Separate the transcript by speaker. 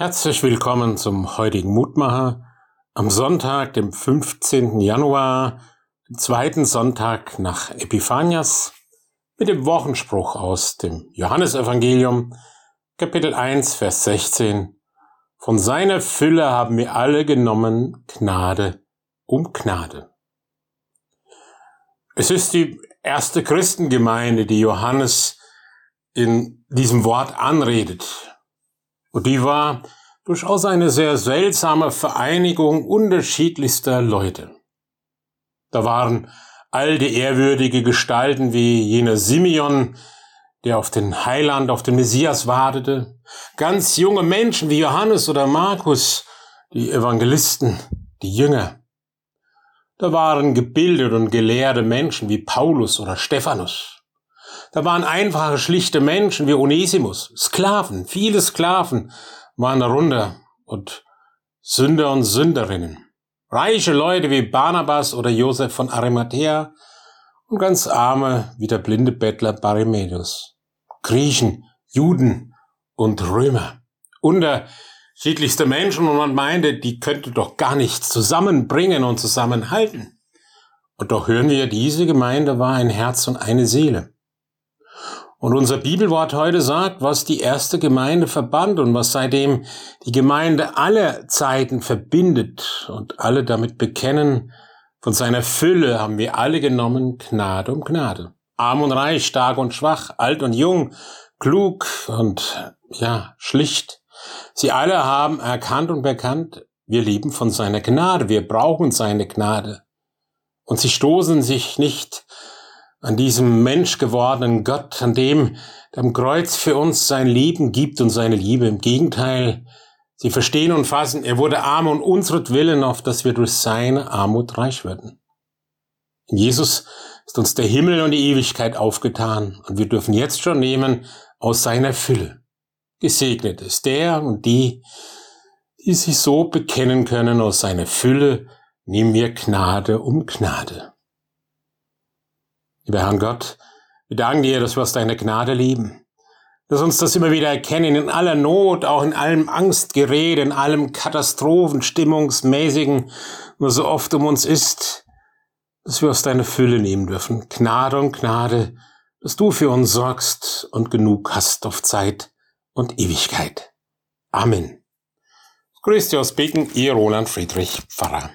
Speaker 1: Herzlich willkommen zum heutigen Mutmacher am Sonntag, dem 15. Januar, dem zweiten Sonntag nach Epiphanias, mit dem Wochenspruch aus dem Johannesevangelium, Kapitel 1, Vers 16. Von seiner Fülle haben wir alle genommen Gnade um Gnade. Es ist die erste Christengemeinde, die Johannes in diesem Wort anredet. Und die war durchaus eine sehr seltsame Vereinigung unterschiedlichster Leute. Da waren alte ehrwürdige Gestalten wie jener Simeon, der auf den Heiland, auf den Messias wartete, ganz junge Menschen wie Johannes oder Markus, die Evangelisten, die Jünger. Da waren gebildete und gelehrte Menschen wie Paulus oder Stephanus. Da waren einfache, schlichte Menschen wie Onesimus, Sklaven, viele Sklaven waren darunter und Sünder und Sünderinnen. Reiche Leute wie Barnabas oder Josef von Arimathea und ganz arme wie der blinde Bettler Barimedius. Griechen, Juden und Römer. Unterschiedlichste Menschen und man meinte, die könnte doch gar nichts zusammenbringen und zusammenhalten. Und doch hören wir, diese Gemeinde war ein Herz und eine Seele. Und unser Bibelwort heute sagt, was die erste Gemeinde verband und was seitdem die Gemeinde aller Zeiten verbindet und alle damit bekennen, von seiner Fülle haben wir alle genommen, Gnade um Gnade. Arm und reich, stark und schwach, alt und jung, klug und ja, schlicht. Sie alle haben erkannt und bekannt, wir leben von seiner Gnade, wir brauchen seine Gnade. Und sie stoßen sich nicht an diesem menschgewordenen Gott, an dem der am Kreuz für uns sein Leben gibt und seine Liebe. Im Gegenteil, sie verstehen und fassen, er wurde arm um unseretwillen, auf dass wir durch seine Armut reich werden. In Jesus ist uns der Himmel und die Ewigkeit aufgetan und wir dürfen jetzt schon nehmen aus seiner Fülle. Gesegnet ist der und die, die sich so bekennen können aus seiner Fülle, nehmen wir Gnade um Gnade. Lieber Herrn Gott, wir danken dir, dass wir aus deiner Gnade lieben. Dass uns das immer wieder erkennen, in aller Not, auch in allem Angstgerede, in allem Katastrophenstimmungsmäßigen, nur so oft um uns ist, dass wir aus deiner Fülle nehmen dürfen. Gnade und Gnade, dass du für uns sorgst und genug hast auf Zeit und Ewigkeit. Amen. Grüß dich aus Beken, ihr Roland Friedrich Pfarrer.